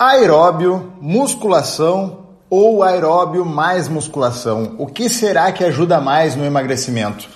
Aeróbio, musculação ou aeróbio mais musculação? O que será que ajuda mais no emagrecimento?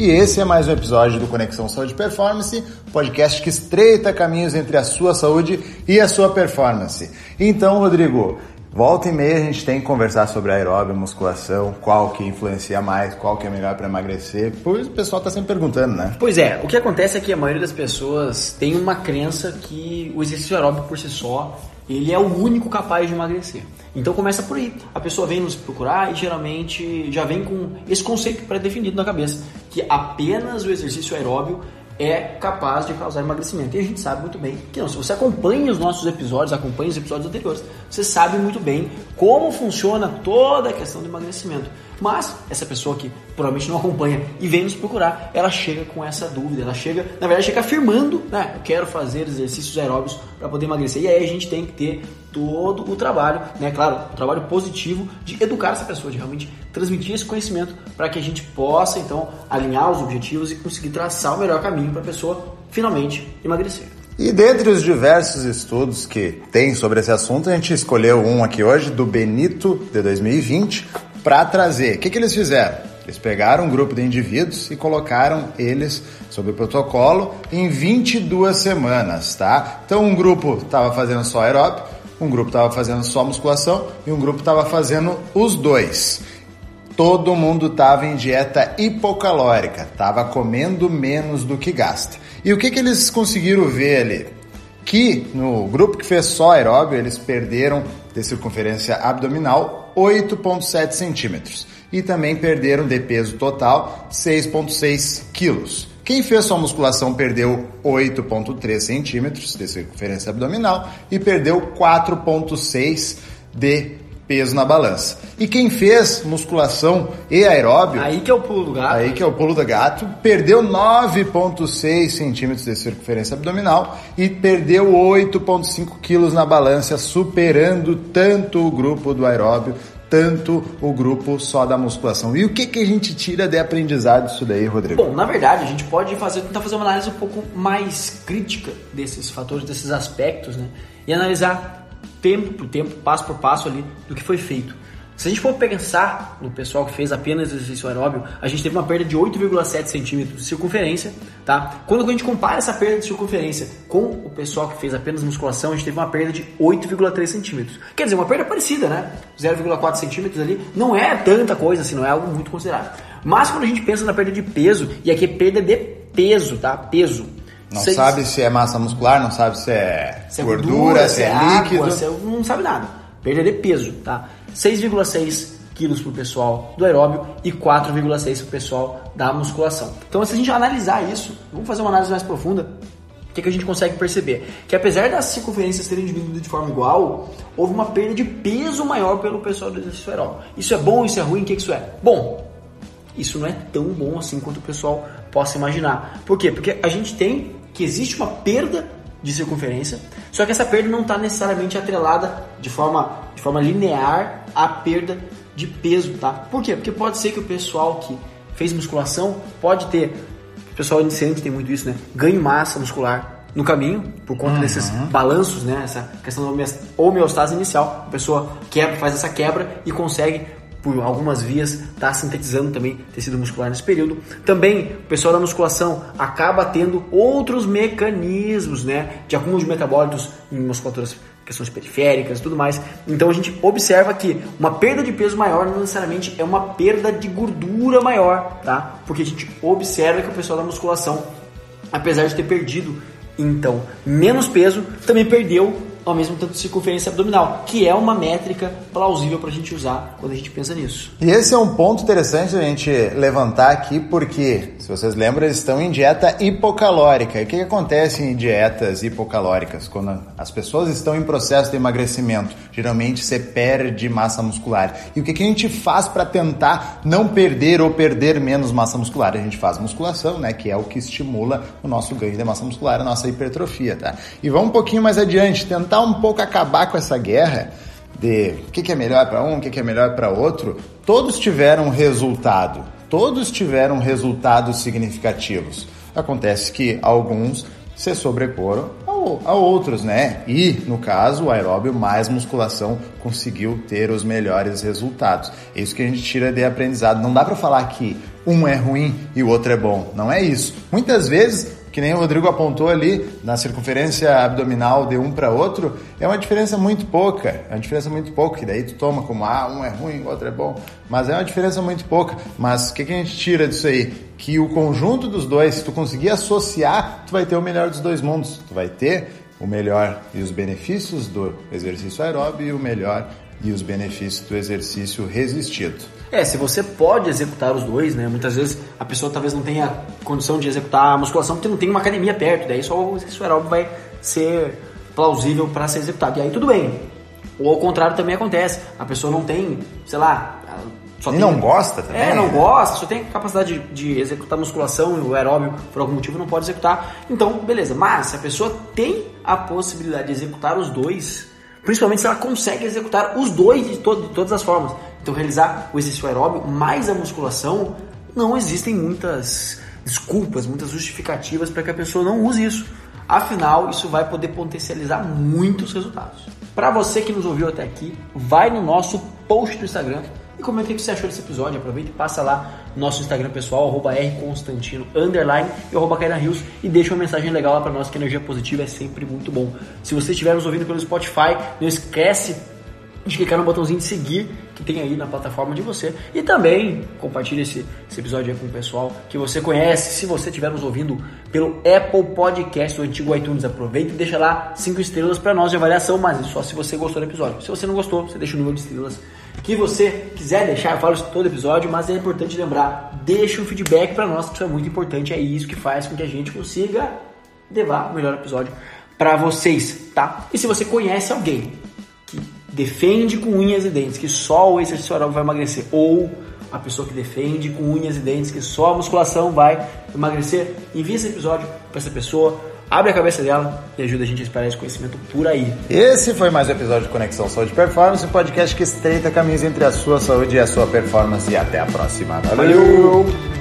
E esse é mais um episódio do Conexão Saúde Performance, podcast que estreita caminhos entre a sua saúde e a sua performance. Então, Rodrigo, volta e meia a gente tem que conversar sobre aeróbio, musculação, qual que influencia mais, qual que é melhor para emagrecer, pois o pessoal está sempre perguntando, né? Pois é, o que acontece é que a maioria das pessoas tem uma crença que o exercício aeróbico por si só ele é o único capaz de emagrecer. Então começa por aí. A pessoa vem nos procurar e geralmente já vem com esse conceito pré-definido na cabeça, que apenas o exercício aeróbio é capaz de causar emagrecimento. E a gente sabe muito bem que não. Se você acompanha os nossos episódios, acompanha os episódios anteriores, você sabe muito bem como funciona toda a questão do emagrecimento. Mas essa pessoa que provavelmente não acompanha e vem nos procurar, ela chega com essa dúvida, ela chega, na verdade, chega afirmando, né, eu quero fazer exercícios aeróbicos para poder emagrecer. E aí a gente tem que ter todo o trabalho, né, claro, o trabalho positivo de educar essa pessoa, de realmente transmitir esse conhecimento para que a gente possa então alinhar os objetivos e conseguir traçar o melhor caminho para a pessoa finalmente emagrecer. E dentre os diversos estudos que tem sobre esse assunto, a gente escolheu um aqui hoje do Benito de 2020 para trazer. O que, que eles fizeram? Eles pegaram um grupo de indivíduos e colocaram eles sob o protocolo em 22 semanas, tá? Então um grupo estava fazendo só aeróbico, um grupo estava fazendo só musculação e um grupo estava fazendo os dois. Todo mundo estava em dieta hipocalórica, estava comendo menos do que gasta. E o que, que eles conseguiram ver ali? Que no grupo que fez só aeróbio, eles perderam de circunferência abdominal 8,7 centímetros e também perderam de peso total 6,6 quilos. Quem fez sua musculação perdeu 8,3 centímetros de circunferência abdominal e perdeu 4,6 de peso na balança. E quem fez musculação e aeróbio. Aí que é o pulo do gato. Aí que é o pulo do gato. Perdeu 9,6 centímetros de circunferência abdominal e perdeu 8,5 quilos na balança, superando tanto o grupo do aeróbio tanto o grupo só da musculação. E o que, que a gente tira de aprendizado disso daí, Rodrigo? Bom, na verdade, a gente pode fazer, tentar fazer uma análise um pouco mais crítica desses fatores, desses aspectos, né? E analisar tempo por tempo, passo por passo ali do que foi feito. Se a gente for pensar no pessoal que fez apenas exercício aeróbio, a gente teve uma perda de 8,7 centímetros de circunferência, tá? Quando a gente compara essa perda de circunferência com o pessoal que fez apenas musculação, a gente teve uma perda de 8,3 centímetros. Quer dizer, uma perda parecida, né? 0,4 centímetros ali não é tanta coisa assim, não é algo muito considerável. Mas quando a gente pensa na perda de peso, e aqui é perda de peso, tá? Peso. Não Seis... sabe se é massa muscular, não sabe se é, se é gordura, gordura, se, é, é líquido. Água, se é... Não sabe nada. Perda de peso, tá? 6,6 quilos para o pessoal do aeróbio e 4,6 para o pessoal da musculação. Então, se a gente analisar isso, vamos fazer uma análise mais profunda, o que, que, a gente consegue perceber? Que apesar das circunferências terem diminuído de forma igual, houve uma perda de peso maior pelo pessoal do exercício aeróbio. Isso é bom, isso é ruim, o que, que isso é? Bom, isso não é tão bom assim quanto o pessoal possa imaginar. Por quê? Porque a gente tem que existe uma perda de circunferência, só que essa perda não está necessariamente atrelada de forma, de forma linear à perda de peso, tá? Por quê? Porque pode ser que o pessoal que fez musculação pode ter, o pessoal iniciante tem muito isso, né? Ganho massa muscular no caminho, por conta uhum. desses balanços, né? Essa questão da homeostase inicial. A pessoa quebra, faz essa quebra e consegue por algumas vias, está sintetizando também tecido muscular nesse período. Também o pessoal da musculação acaba tendo outros mecanismos né, de acúmulo de em musculaturas, questões periféricas e tudo mais. Então a gente observa que uma perda de peso maior não necessariamente é uma perda de gordura maior, tá? Porque a gente observa que o pessoal da musculação, apesar de ter perdido então menos peso, também perdeu ao mesmo de circunferência abdominal, que é uma métrica plausível para a gente usar quando a gente pensa nisso. E esse é um ponto interessante a gente levantar aqui, porque, se vocês lembram, eles estão em dieta hipocalórica. E o que, acontece em dietas hipocalóricas? Quando as pessoas estão em processo de emagrecimento, geralmente você perde massa muscular. E o que, que a gente faz para tentar não perder ou perder menos massa muscular? A gente faz musculação, né, que é o que estimula o nosso ganho de massa muscular, a nossa hipertrofia, tá? E vamos um pouquinho mais adiante, tentar um pouco acabar com essa guerra de o que, que é melhor para um, o que, que é melhor para outro, todos tiveram resultado. Todos tiveram resultados significativos. Acontece que alguns se sobreporam a outros, né? E, no caso, o aeróbio mais musculação conseguiu ter os melhores resultados. É isso que a gente tira de aprendizado. Não dá para falar que um é ruim e o outro é bom. Não é isso. Muitas vezes que nem o Rodrigo apontou ali, na circunferência abdominal de um para outro, é uma diferença muito pouca. É uma diferença muito pouca, que daí tu toma como, ah, um é ruim, o outro é bom. Mas é uma diferença muito pouca. Mas o que, que a gente tira disso aí? Que o conjunto dos dois, se tu conseguir associar, tu vai ter o melhor dos dois mundos. Tu vai ter o melhor e os benefícios do exercício aeróbio e o melhor e os benefícios do exercício resistido. É, se você pode executar os dois, né? Muitas vezes a pessoa talvez não tenha condição de executar a musculação porque não tem uma academia perto, daí só o exercício aeróbico vai ser plausível para ser executado. E aí tudo bem. Ou ao contrário também acontece. A pessoa não tem, sei lá, só e tem, não gosta também? É, não gosta, só tem capacidade de, de executar musculação e o aeróbio por algum motivo não pode executar. Então, beleza. Mas se a pessoa tem a possibilidade de executar os dois, principalmente se ela consegue executar os dois de, to de todas as formas, então, realizar o exercício aeróbio mais a musculação, não existem muitas desculpas, muitas justificativas para que a pessoa não use isso. Afinal, isso vai poder potencializar muitos resultados. Para você que nos ouviu até aqui, vai no nosso post do Instagram e comenta o que você achou desse episódio. Aproveita e passa lá no nosso Instagram pessoal, arroba rconstantino, underline e arroba Rios e deixa uma mensagem legal lá para nós que energia positiva é sempre muito bom. Se você estiver nos ouvindo pelo Spotify, não esquece de clicar no botãozinho de seguir que tem aí na plataforma de você. E também compartilhe esse, esse episódio aí com o pessoal que você conhece. Se você estiver nos ouvindo pelo Apple Podcast, o antigo iTunes, aproveita e deixa lá cinco estrelas para nós de avaliação, mas só se você gostou do episódio. Se você não gostou, você deixa o número de estrelas que você quiser deixar. Eu falo isso todo episódio, mas é importante lembrar, deixa um feedback para nós, que isso é muito importante. É isso que faz com que a gente consiga levar o melhor episódio para vocês, tá? E se você conhece alguém defende com unhas e dentes que só o exercício aeróbico vai emagrecer, ou a pessoa que defende com unhas e dentes que só a musculação vai emagrecer, envie esse episódio para essa pessoa, abre a cabeça dela e ajuda a gente a espalhar esse conhecimento por aí. Esse foi mais um episódio de Conexão Saúde Performance, um podcast que estreita caminhos entre a sua saúde e a sua performance. E até a próxima. Valeu. Valeu.